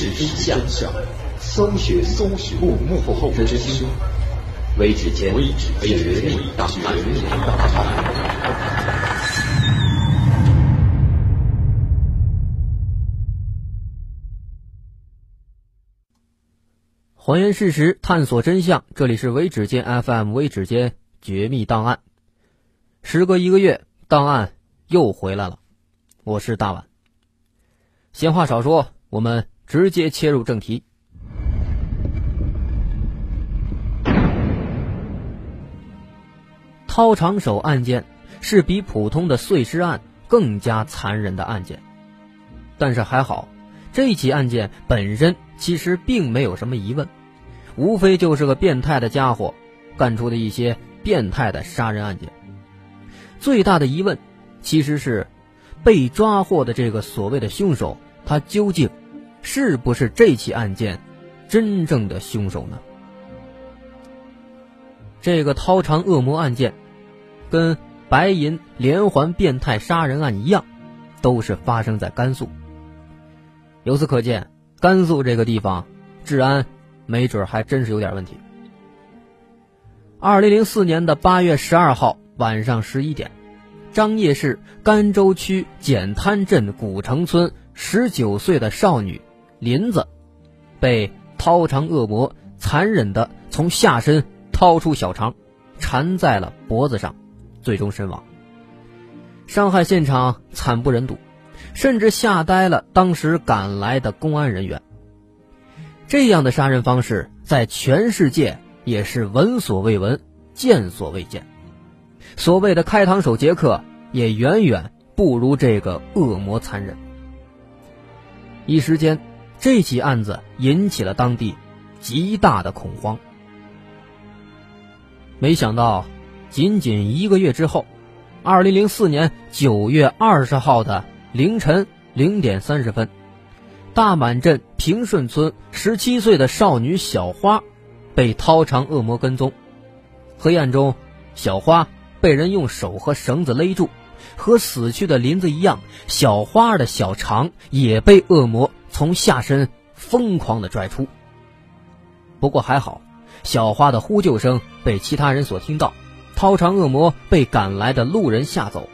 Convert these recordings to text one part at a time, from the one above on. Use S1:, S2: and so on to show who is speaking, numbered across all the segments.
S1: 事真相，搜寻搜寻幕幕后真相，微指尖绝密档案。
S2: 还原事实，探索真相。这里是微指尖 FM，微指尖绝密档案。时隔一个月，档案又回来了。我是大碗。闲话少说，我们直接切入正题。掏肠手案件是比普通的碎尸案更加残忍的案件，但是还好，这起案件本身其实并没有什么疑问。无非就是个变态的家伙干出的一些变态的杀人案件。最大的疑问，其实是被抓获的这个所谓的凶手，他究竟是不是这起案件真正的凶手呢？这个掏肠恶魔案件，跟白银连环变态杀人案一样，都是发生在甘肃。由此可见，甘肃这个地方治安。没准还真是有点问题。二零零四年的八月十二号晚上十一点，张掖市甘州区碱滩镇古城村十九岁的少女林子，被掏肠恶魔残忍的从下身掏出小肠，缠在了脖子上，最终身亡。伤害现场惨不忍睹，甚至吓呆了当时赶来的公安人员。这样的杀人方式在全世界也是闻所未闻、见所未见。所谓的开膛手杰克也远远不如这个恶魔残忍。一时间，这起案子引起了当地极大的恐慌。没想到，仅仅一个月之后，二零零四年九月二十号的凌晨零点三十分。大满镇平顺村十七岁的少女小花，被掏肠恶魔跟踪。黑暗中，小花被人用手和绳子勒住，和死去的林子一样，小花的小肠也被恶魔从下身疯狂的拽出。不过还好，小花的呼救声被其他人所听到，掏肠恶魔被赶来的路人吓走，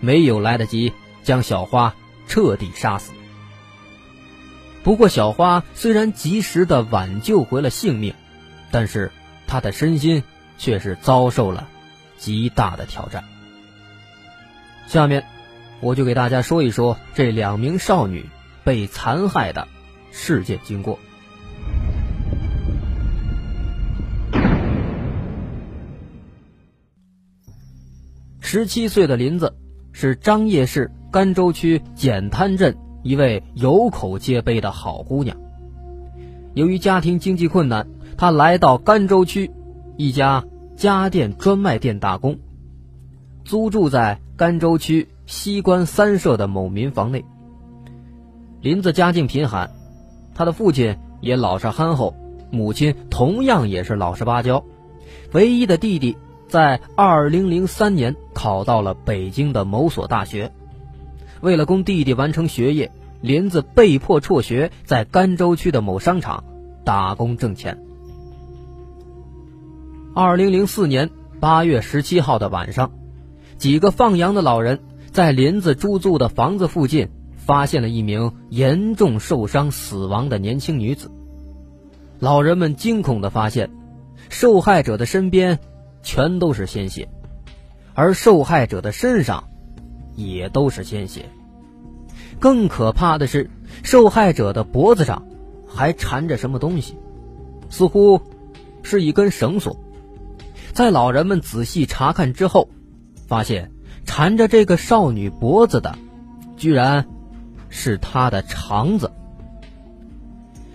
S2: 没有来得及将小花彻底杀死。不过，小花虽然及时的挽救回了性命，但是她的身心却是遭受了极大的挑战。下面，我就给大家说一说这两名少女被残害的事件经过。十七岁的林子是张掖市甘州区简滩镇。一位有口皆碑的好姑娘，由于家庭经济困难，她来到甘州区一家家电专卖店打工，租住在甘州区西关三社的某民房内。林子家境贫寒，他的父亲也老实憨厚，母亲同样也是老实巴交，唯一的弟弟在二零零三年考到了北京的某所大学。为了供弟弟完成学业，林子被迫辍学，在甘州区的某商场打工挣钱。二零零四年八月十七号的晚上，几个放羊的老人在林子租住的房子附近发现了一名严重受伤死亡的年轻女子。老人们惊恐的发现，受害者的身边全都是鲜血，而受害者的身上也都是鲜血。更可怕的是，受害者的脖子上还缠着什么东西，似乎是一根绳索。在老人们仔细查看之后，发现缠着这个少女脖子的，居然是他的肠子。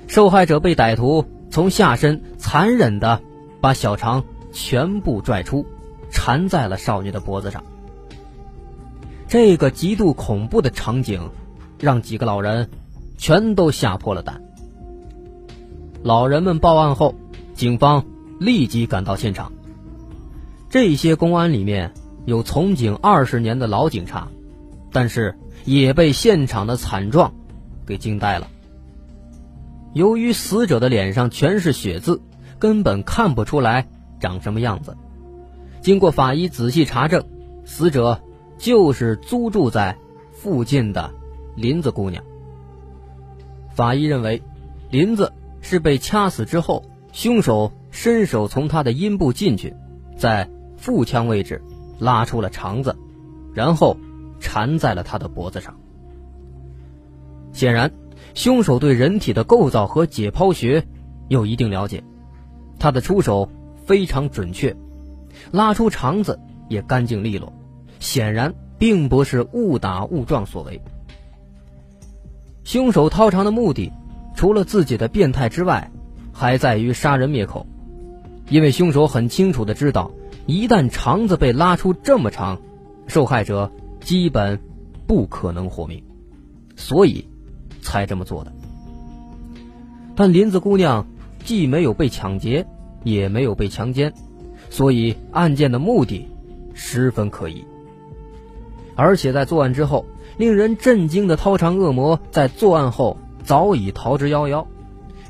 S2: 受害者被歹徒从下身残忍的把小肠全部拽出，缠在了少女的脖子上。这个极度恐怖的场景。让几个老人全都吓破了胆。老人们报案后，警方立即赶到现场。这些公安里面有从警二十年的老警察，但是也被现场的惨状给惊呆了。由于死者的脸上全是血渍，根本看不出来长什么样子。经过法医仔细查证，死者就是租住在附近的林子姑娘。法医认为，林子是被掐死之后，凶手伸手从她的阴部进去，在腹腔位置拉出了肠子，然后缠在了他的脖子上。显然。凶手对人体的构造和解剖学有一定了解，他的出手非常准确，拉出肠子也干净利落，显然并不是误打误撞所为。凶手掏肠的目的，除了自己的变态之外，还在于杀人灭口，因为凶手很清楚的知道，一旦肠子被拉出这么长，受害者基本不可能活命，所以。才这么做的，但林子姑娘既没有被抢劫，也没有被强奸，所以案件的目的十分可疑。而且在作案之后，令人震惊的掏肠恶魔在作案后早已逃之夭夭，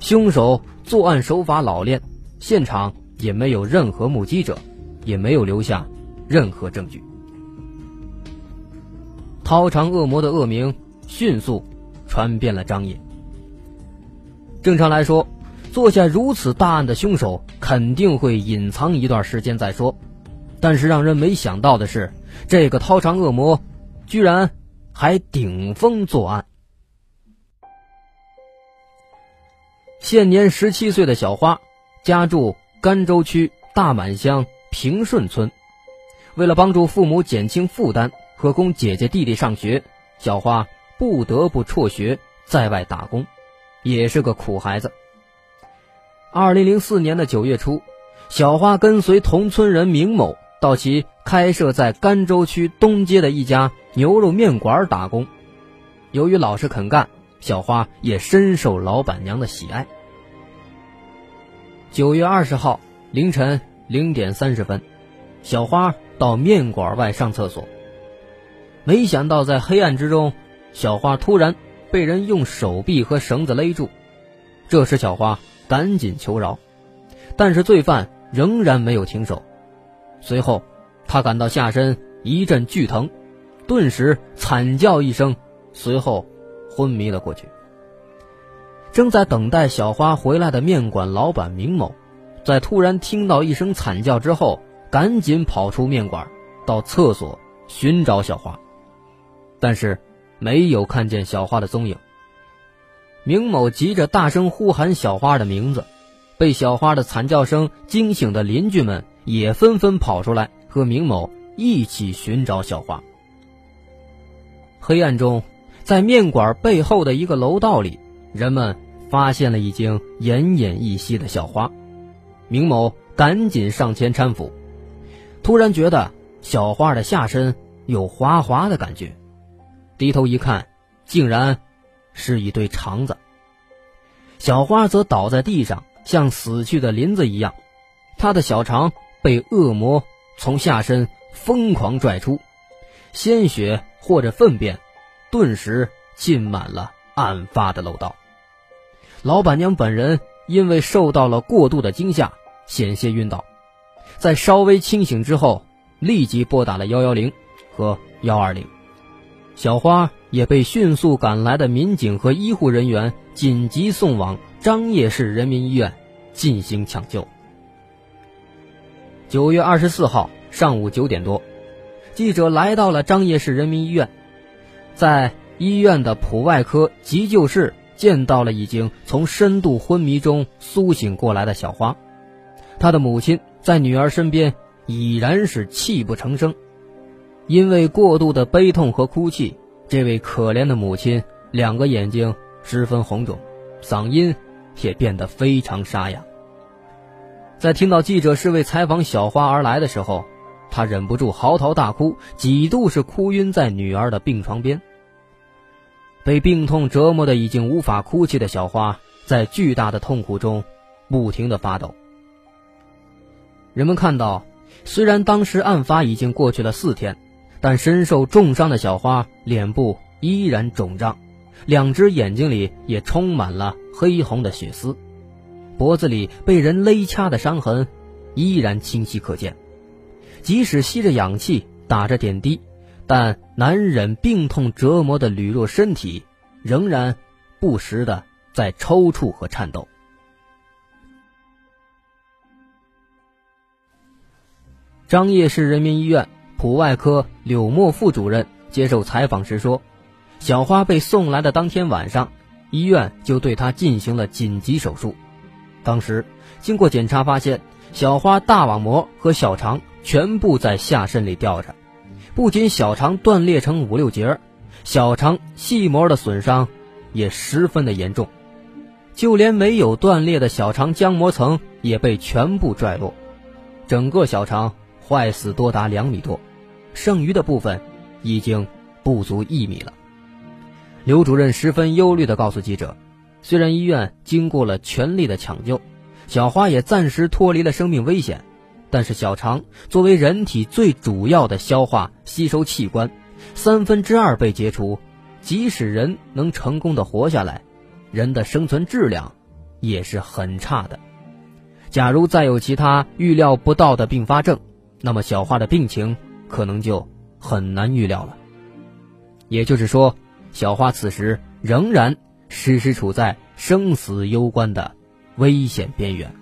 S2: 凶手作案手法老练，现场也没有任何目击者，也没有留下任何证据。掏肠恶魔的恶名迅速。传遍了张掖。正常来说，做下如此大案的凶手肯定会隐藏一段时间再说。但是让人没想到的是，这个掏肠恶魔居然还顶风作案。现年十七岁的小花，家住甘州区大满乡平顺村。为了帮助父母减轻负担和供姐姐弟弟上学，小花。不得不辍学在外打工，也是个苦孩子。二零零四年的九月初，小花跟随同村人明某到其开设在甘州区东街的一家牛肉面馆打工。由于老实肯干，小花也深受老板娘的喜爱。九月二十号凌晨零点三十分，小花到面馆外上厕所，没想到在黑暗之中。小花突然被人用手臂和绳子勒住，这时小花赶紧求饶，但是罪犯仍然没有停手。随后，他感到下身一阵剧疼，顿时惨叫一声，随后昏迷了过去。正在等待小花回来的面馆老板明某，在突然听到一声惨叫之后，赶紧跑出面馆，到厕所寻找小花，但是。没有看见小花的踪影。明某急着大声呼喊小花的名字，被小花的惨叫声惊醒的邻居们也纷纷跑出来和明某一起寻找小花。黑暗中，在面馆背后的一个楼道里，人们发现了已经奄奄一息的小花。明某赶紧上前搀扶，突然觉得小花的下身有滑滑的感觉。低头一看，竟然是一堆肠子。小花则倒在地上，像死去的林子一样。她的小肠被恶魔从下身疯狂拽出，鲜血或者粪便顿时浸满了案发的楼道。老板娘本人因为受到了过度的惊吓，险些晕倒。在稍微清醒之后，立即拨打了幺幺零和幺二零。小花也被迅速赶来的民警和医护人员紧急送往张掖市人民医院进行抢救。九月二十四号上午九点多，记者来到了张掖市人民医院，在医院的普外科急救室见到了已经从深度昏迷中苏醒过来的小花，她的母亲在女儿身边已然是泣不成声。因为过度的悲痛和哭泣，这位可怜的母亲两个眼睛十分红肿，嗓音也变得非常沙哑。在听到记者是为采访小花而来的时候，她忍不住嚎啕大哭，几度是哭晕在女儿的病床边。被病痛折磨的已经无法哭泣的小花，在巨大的痛苦中不停的发抖。人们看到，虽然当时案发已经过去了四天。但身受重伤的小花脸部依然肿胀，两只眼睛里也充满了黑红的血丝，脖子里被人勒掐的伤痕依然清晰可见。即使吸着氧气，打着点滴，但难忍病痛折磨的吕弱身体仍然不时的在抽搐和颤抖。张掖市人民医院普外科柳墨副主任接受采访时说：“小花被送来的当天晚上，医院就对她进行了紧急手术。当时经过检查发现，小花大网膜和小肠全部在下身里吊着，不仅小肠断裂成五六节，小肠细膜的损伤也十分的严重，就连没有断裂的小肠浆膜层也被全部拽落，整个小肠。”坏死多达两米多，剩余的部分已经不足一米了。刘主任十分忧虑地告诉记者：“虽然医院经过了全力的抢救，小花也暂时脱离了生命危险，但是小肠作为人体最主要的消化吸收器官，三分之二被切除，即使人能成功的活下来，人的生存质量也是很差的。假如再有其他预料不到的并发症，”那么小花的病情可能就很难预料了。也就是说，小花此时仍然时时处在生死攸关的危险边缘。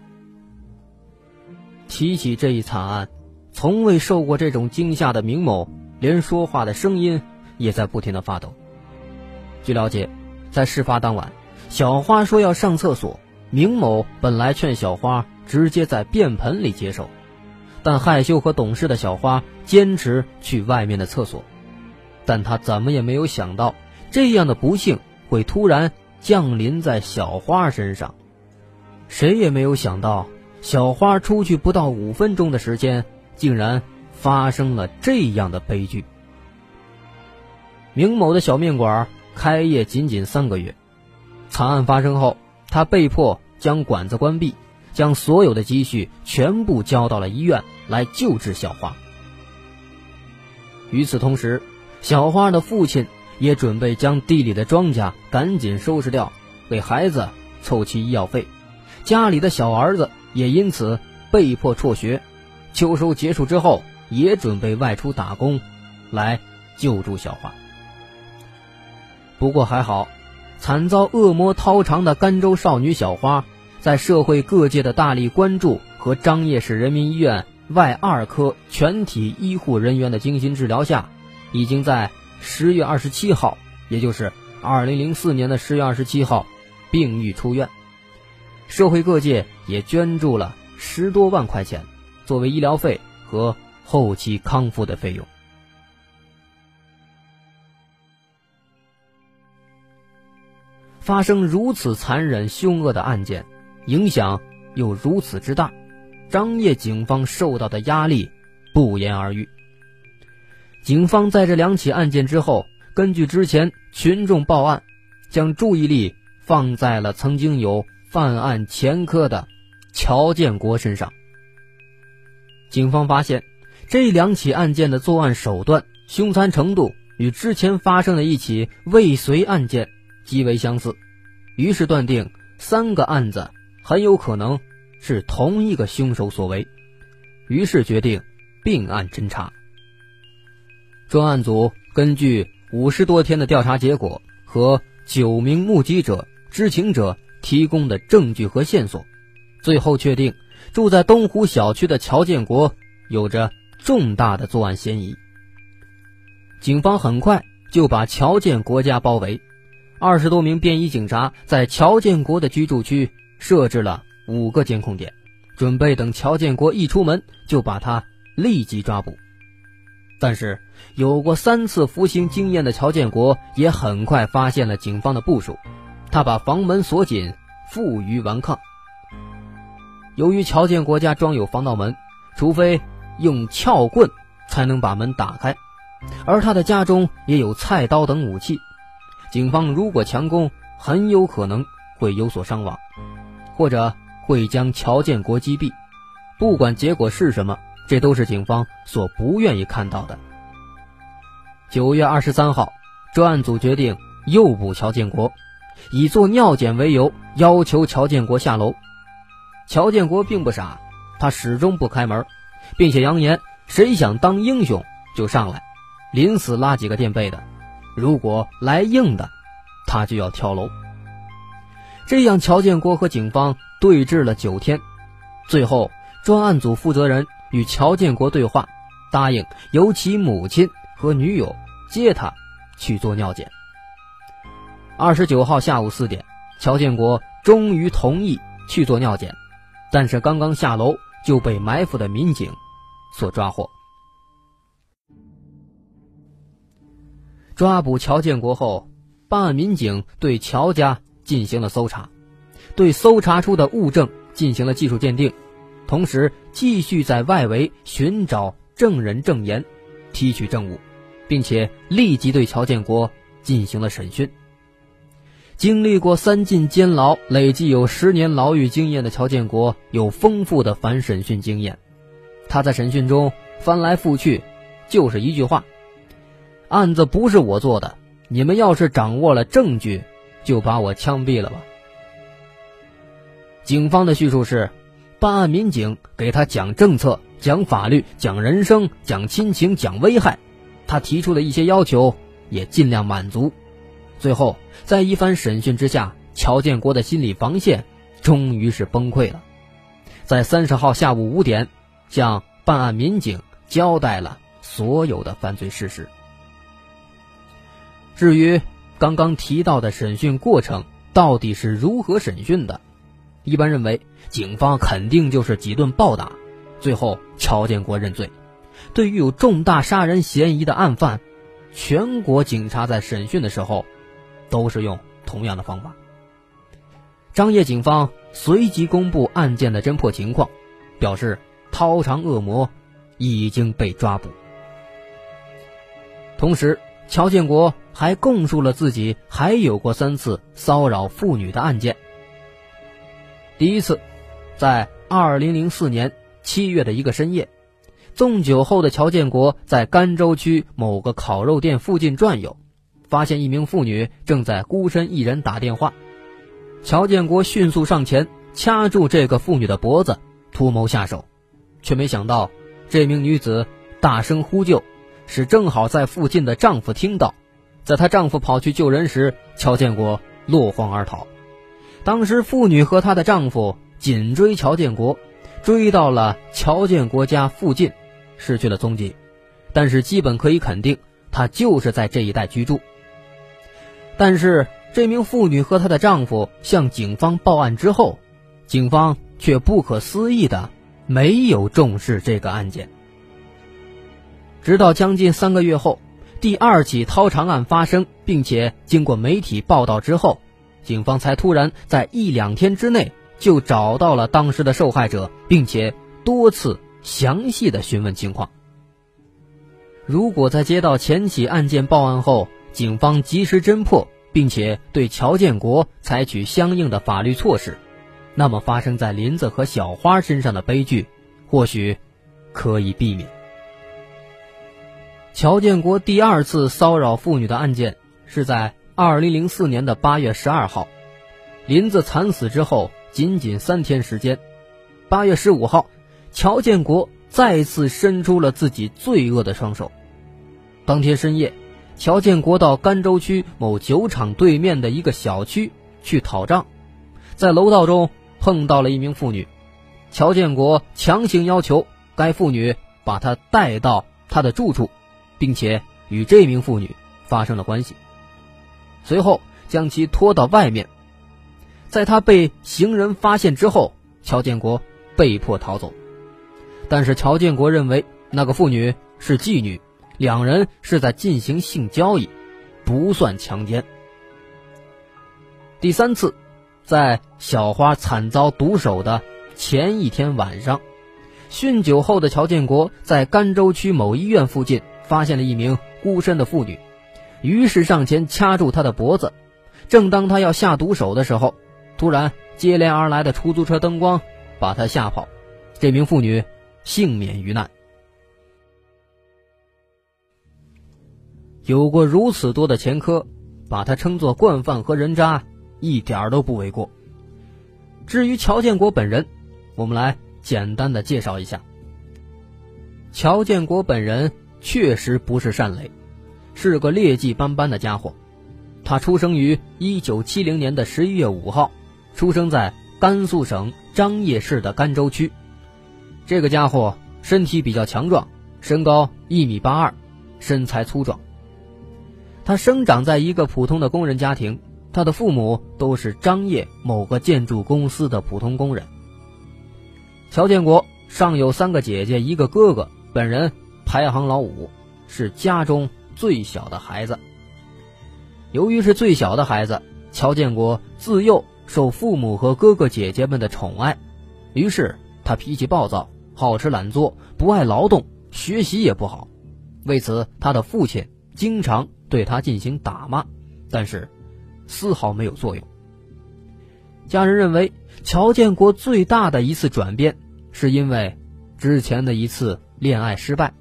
S2: 提起这一惨案，从未受过这种惊吓的明某，连说话的声音也在不停的发抖。据了解，在事发当晚，小花说要上厕所，明某本来劝小花直接在便盆里接受。但害羞和懂事的小花坚持去外面的厕所，但她怎么也没有想到，这样的不幸会突然降临在小花身上。谁也没有想到，小花出去不到五分钟的时间，竟然发生了这样的悲剧。明某的小面馆开业仅仅三个月，惨案发生后，他被迫将馆子关闭。将所有的积蓄全部交到了医院来救治小花。与此同时，小花的父亲也准备将地里的庄稼赶紧收拾掉，给孩子凑齐医药费。家里的小儿子也因此被迫辍学。秋收结束之后，也准备外出打工，来救助小花。不过还好，惨遭恶魔掏肠的甘州少女小花。在社会各界的大力关注和张掖市人民医院外二科全体医护人员的精心治疗下，已经在十月二十七号，也就是二零零四年的十月二十七号，病愈出院。社会各界也捐助了十多万块钱，作为医疗费和后期康复的费用。发生如此残忍凶恶的案件。影响又如此之大，张掖警方受到的压力不言而喻。警方在这两起案件之后，根据之前群众报案，将注意力放在了曾经有犯案前科的乔建国身上。警方发现，这两起案件的作案手段、凶残程度与之前发生的一起未遂案件极为相似，于是断定三个案子。很有可能是同一个凶手所为，于是决定并案侦查。专案组根据五十多天的调查结果和九名目击者、知情者提供的证据和线索，最后确定住在东湖小区的乔建国有着重大的作案嫌疑。警方很快就把乔建国家包围，二十多名便衣警察在乔建国的居住区。设置了五个监控点，准备等乔建国一出门就把他立即抓捕。但是，有过三次服刑经验的乔建国也很快发现了警方的部署，他把房门锁紧，负隅顽抗。由于乔建国家装有防盗门，除非用撬棍才能把门打开，而他的家中也有菜刀等武器，警方如果强攻，很有可能会有所伤亡。或者会将乔建国击毙，不管结果是什么，这都是警方所不愿意看到的。九月二十三号，专案组决定诱捕乔建国，以做尿检为由要求乔建国下楼。乔建国并不傻，他始终不开门，并且扬言谁想当英雄就上来，临死拉几个垫背的，如果来硬的，他就要跳楼。这样，乔建国和警方对峙了九天，最后专案组负责人与乔建国对话，答应由其母亲和女友接他去做尿检。二十九号下午四点，乔建国终于同意去做尿检，但是刚刚下楼就被埋伏的民警所抓获。抓捕乔建国后，办案民警对乔家。进行了搜查，对搜查出的物证进行了技术鉴定，同时继续在外围寻找证人证言，提取证物，并且立即对乔建国进行了审讯。经历过三进监牢、累计有十年牢狱经验的乔建国有丰富的反审讯经验，他在审讯中翻来覆去就是一句话：“案子不是我做的，你们要是掌握了证据。”就把我枪毙了吧。警方的叙述是，办案民警给他讲政策、讲法律、讲人生、讲亲情、讲危害，他提出的一些要求也尽量满足。最后，在一番审讯之下，乔建国的心理防线终于是崩溃了，在三十号下午五点，向办案民警交代了所有的犯罪事实。至于。刚刚提到的审讯过程到底是如何审讯的？一般认为，警方肯定就是几顿暴打，最后乔建国认罪。对于有重大杀人嫌疑的案犯，全国警察在审讯的时候都是用同样的方法。张掖警方随即公布案件的侦破情况，表示掏肠恶魔已经被抓捕，同时。乔建国还供述了自己还有过三次骚扰妇女的案件。第一次，在二零零四年七月的一个深夜，纵酒后的乔建国在甘州区某个烤肉店附近转悠，发现一名妇女正在孤身一人打电话。乔建国迅速上前掐住这个妇女的脖子，图谋下手，却没想到这名女子大声呼救。是正好在附近的丈夫听到，在她丈夫跑去救人时，乔建国落荒而逃。当时妇女和她的丈夫紧追乔建国，追到了乔建国家附近，失去了踪迹。但是基本可以肯定，他就是在这一带居住。但是这名妇女和她的丈夫向警方报案之后，警方却不可思议的没有重视这个案件。直到将近三个月后，第二起掏肠案发生，并且经过媒体报道之后，警方才突然在一两天之内就找到了当时的受害者，并且多次详细的询问情况。如果在接到前起案件报案后，警方及时侦破，并且对乔建国采取相应的法律措施，那么发生在林子和小花身上的悲剧，或许可以避免。乔建国第二次骚扰妇女的案件是在二零零四年的八月十二号，林子惨死之后仅仅三天时间，八月十五号，乔建国再次伸出了自己罪恶的双手。当天深夜，乔建国到甘州区某酒厂对面的一个小区去讨账，在楼道中碰到了一名妇女，乔建国强行要求该妇女把他带到他的住处。并且与这名妇女发生了关系，随后将其拖到外面，在他被行人发现之后，乔建国被迫逃走。但是乔建国认为那个妇女是妓女，两人是在进行性交易，不算强奸。第三次，在小花惨遭毒手的前一天晚上，酗酒后的乔建国在甘州区某医院附近。发现了一名孤身的妇女，于是上前掐住她的脖子。正当他要下毒手的时候，突然接连而来的出租车灯光把他吓跑，这名妇女幸免于难。有过如此多的前科，把他称作惯犯和人渣，一点都不为过。至于乔建国本人，我们来简单的介绍一下。乔建国本人确实不是善类，是个劣迹斑斑的家伙。他出生于一九七零年的十一月五号，出生在甘肃省张掖市的甘州区。这个家伙身体比较强壮，身高一米八二，身材粗壮。他生长在一个普通的工人家庭，他的父母都是张掖某个建筑公司的普通工人。乔建国上有三个姐姐，一个哥哥，本人排行老五，是家中最小的孩子。由于是最小的孩子，乔建国自幼受父母和哥哥姐姐们的宠爱，于是他脾气暴躁，好吃懒做，不爱劳动，学习也不好。为此，他的父亲经常。对他进行打骂，但是丝毫没有作用。家人认为，乔建国最大的一次转变，是因为之前的一次恋爱失败。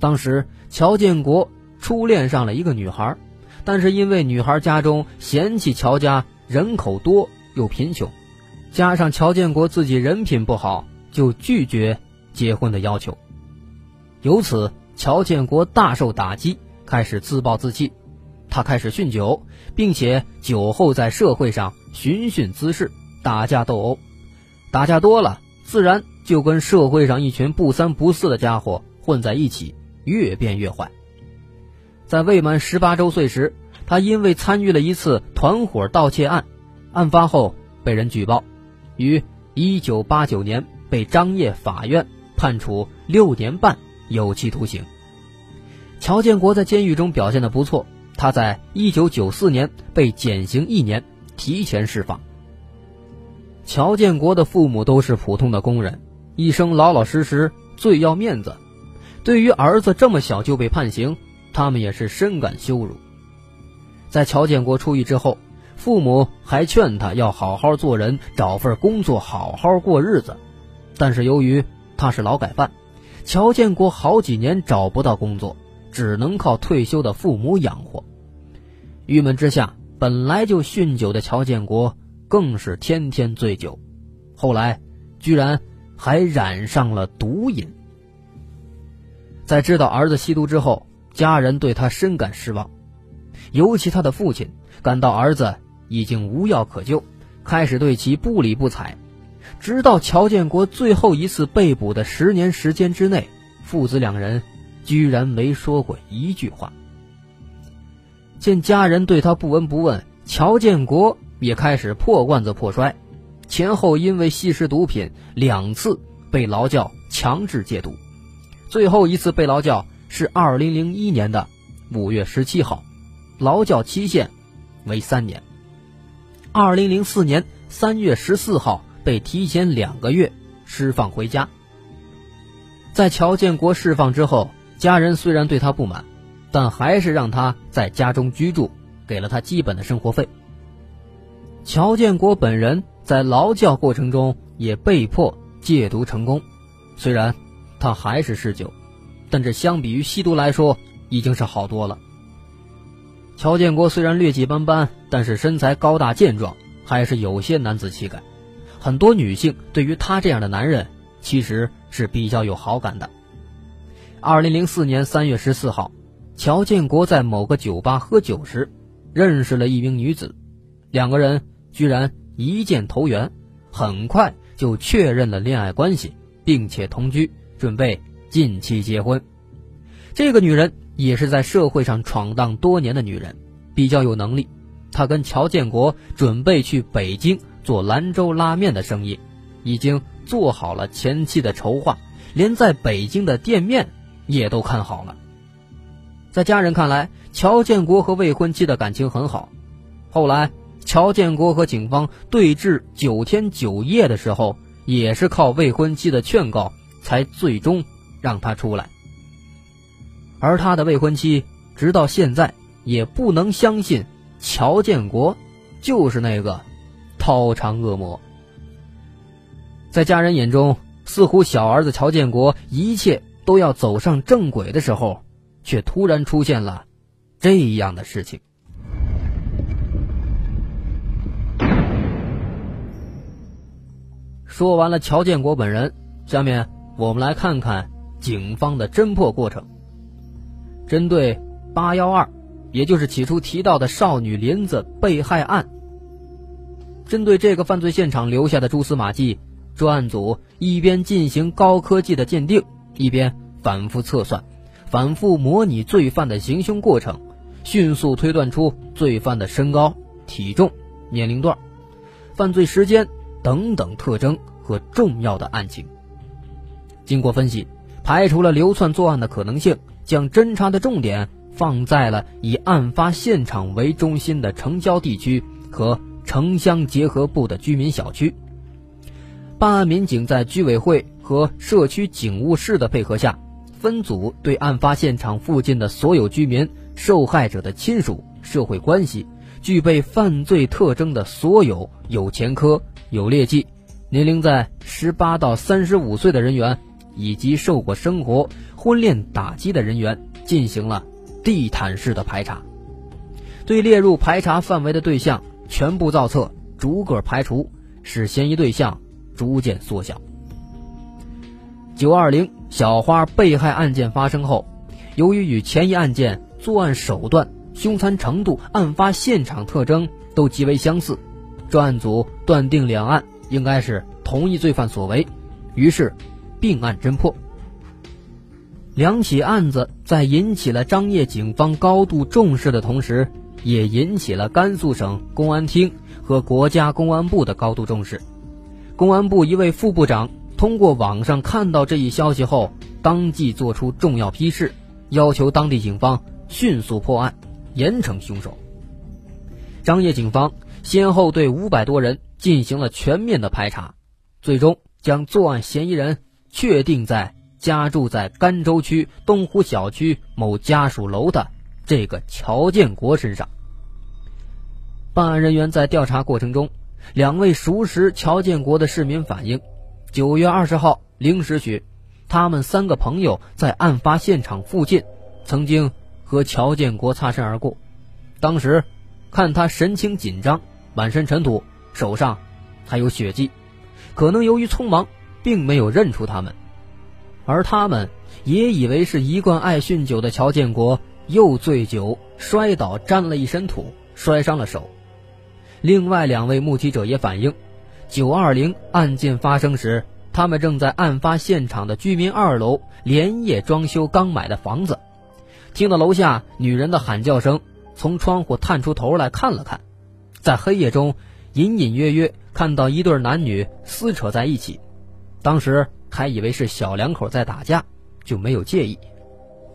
S2: 当时，乔建国初恋上了一个女孩，但是因为女孩家中嫌弃乔家人口多又贫穷，加上乔建国自己人品不好，就拒绝结婚的要求。由此，乔建国大受打击。开始自暴自弃，他开始酗酒，并且酒后在社会上寻衅滋事、打架斗殴，打架多了，自然就跟社会上一群不三不四的家伙混在一起，越变越坏。在未满十八周岁时，他因为参与了一次团伙盗窃案，案发后被人举报，于一九八九年被张掖法院判处六年半有期徒刑。乔建国在监狱中表现的不错，他在一九九四年被减刑一年，提前释放。乔建国的父母都是普通的工人，一生老老实实，最要面子。对于儿子这么小就被判刑，他们也是深感羞辱。在乔建国出狱之后，父母还劝他要好好做人，找份工作，好好过日子。但是由于他是劳改犯，乔建国好几年找不到工作。只能靠退休的父母养活，郁闷之下，本来就酗酒的乔建国更是天天醉酒，后来居然还染上了毒瘾。在知道儿子吸毒之后，家人对他深感失望，尤其他的父亲感到儿子已经无药可救，开始对其不理不睬，直到乔建国最后一次被捕的十年时间之内，父子两人。居然没说过一句话。见家人对他不闻不问，乔建国也开始破罐子破摔，前后因为吸食毒品两次被劳教强制戒毒，最后一次被劳教是二零零一年的五月十七号，劳教期限为三年。二零零四年三月十四号被提前两个月释放回家。在乔建国释放之后。家人虽然对他不满，但还是让他在家中居住，给了他基本的生活费。乔建国本人在劳教过程中也被迫戒毒成功，虽然他还是嗜酒，但这相比于吸毒来说已经是好多了。乔建国虽然劣迹斑斑，但是身材高大健壮，还是有些男子气概。很多女性对于他这样的男人其实是比较有好感的。二零零四年三月十四号，乔建国在某个酒吧喝酒时，认识了一名女子，两个人居然一见投缘，很快就确认了恋爱关系，并且同居，准备近期结婚。这个女人也是在社会上闯荡多年的女人，比较有能力。她跟乔建国准备去北京做兰州拉面的生意，已经做好了前期的筹划，连在北京的店面。也都看好了。在家人看来，乔建国和未婚妻的感情很好。后来，乔建国和警方对峙九天九夜的时候，也是靠未婚妻的劝告，才最终让他出来，而他的未婚妻直到现在也不能相信乔建国就是那个掏肠恶魔。在家人眼中，似乎小儿子乔建国一切都要走上正轨的时候，却突然出现了这样的事情。说完了乔建国本人，下面。我们来看看警方的侦破过程。针对八幺二，也就是起初提到的少女林子被害案，针对这个犯罪现场留下的蛛丝马迹，专案组一边进行高科技的鉴定，一边反复测算、反复模拟罪犯的行凶过程，迅速推断出罪犯的身高、体重、年龄段、犯罪时间。等等特征和重要的案情。经过分析，排除了流窜作案的可能性，将侦查的重点放在了以案发现场为中心的城郊地区和城乡结合部的居民小区。办案民警在居委会和社区警务室的配合下，分组对案发现场附近的所有居民、受害者的亲属、社会关系、具备犯罪特征的所有有前科。有劣迹、年龄在十八到三十五岁的人员，以及受过生活婚恋打击的人员，进行了地毯式的排查。对列入排查范围的对象全部造册，逐个排除，使嫌疑对象逐渐缩小。九二零小花被害案件发生后，由于与前一案件作案手段、凶残程度、案发现场特征都极为相似。专案组断定两案应该是同一罪犯所为，于是并案侦破。两起案子在引起了张掖警方高度重视的同时，也引起了甘肃省公安厅和国家公安部的高度重视。公安部一位副部长通过网上看到这一消息后，当即作出重要批示，要求当地警方迅速破案，严惩凶手。张掖警方。先后对五百多人进行了全面的排查，最终将作案嫌疑人确定在家住在甘州区东湖小区某家属楼的这个乔建国身上。办案人员在调查过程中，两位熟识乔建国的市民反映，九月二十号零时许，他们三个朋友在案发现场附近曾经和乔建国擦身而过，当时。看他神情紧张，满身尘土，手上还有血迹，可能由于匆忙，并没有认出他们。而他们也以为是一贯爱酗酒的乔建国又醉酒摔倒，沾了一身土，摔伤了手。另外两位目击者也反映，九二零案件发生时，他们正在案发现场的居民二楼连夜装修刚买的房子，听到楼下女人的喊叫声。从窗户探出头来看了看，在黑夜中隐隐约约看到一对男女撕扯在一起，当时还以为是小两口在打架，就没有介意，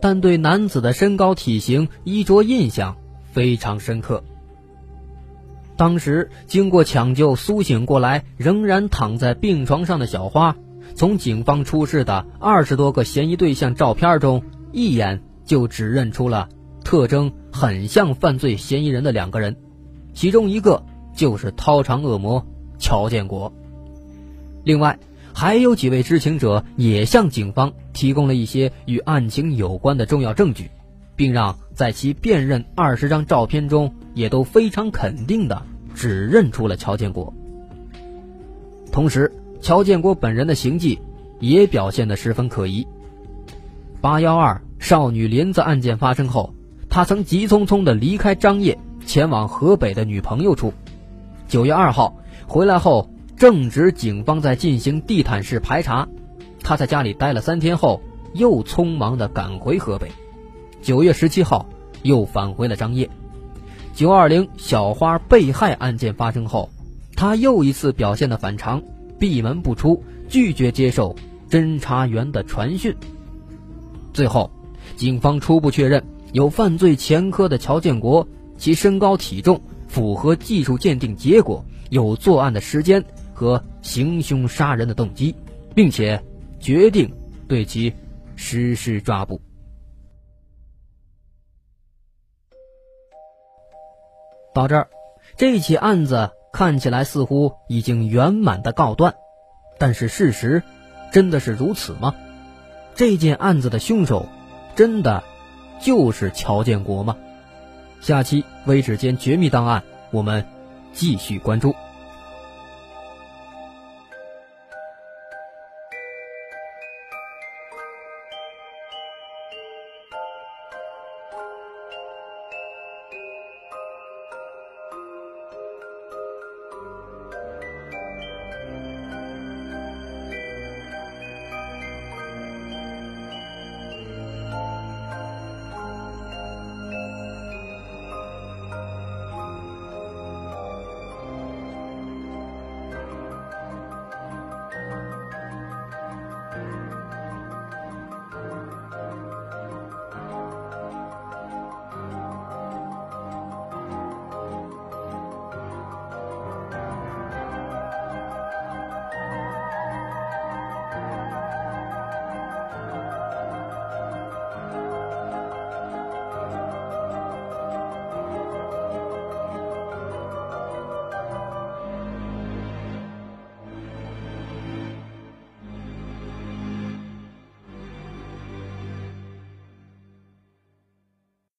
S2: 但对男子的身高、体型、衣着印象非常深刻。当时经过抢救苏醒过来，仍然躺在病床上的小花，从警方出示的二十多个嫌疑对象照片中，一眼就指认出了特征。很像犯罪嫌疑人的两个人，其中一个就是掏肠恶魔乔建国。另外，还有几位知情者也向警方提供了一些与案情有关的重要证据，并让在其辨认二十张照片中也都非常肯定的指认出了乔建国。同时，乔建国本人的行迹也表现得十分可疑。八幺二少女林子案件发生后。他曾急匆匆地离开张掖，前往河北的女朋友处。九月二号回来后，正值警方在进行地毯式排查，他在家里待了三天后，又匆忙地赶回河北。九月十七号又返回了张掖。九二零小花被害案件发生后，他又一次表现的反常，闭门不出，拒绝接受侦查员的传讯。最后，警方初步确认。有犯罪前科的乔建国，其身高体重符合技术鉴定结果，有作案的时间和行凶杀人的动机，并且决定对其实施抓捕。到这儿，这起案子看起来似乎已经圆满的告断，但是事实真的是如此吗？这件案子的凶手真的？就是乔建国吗？下期微指尖绝密档案，我们继续关注。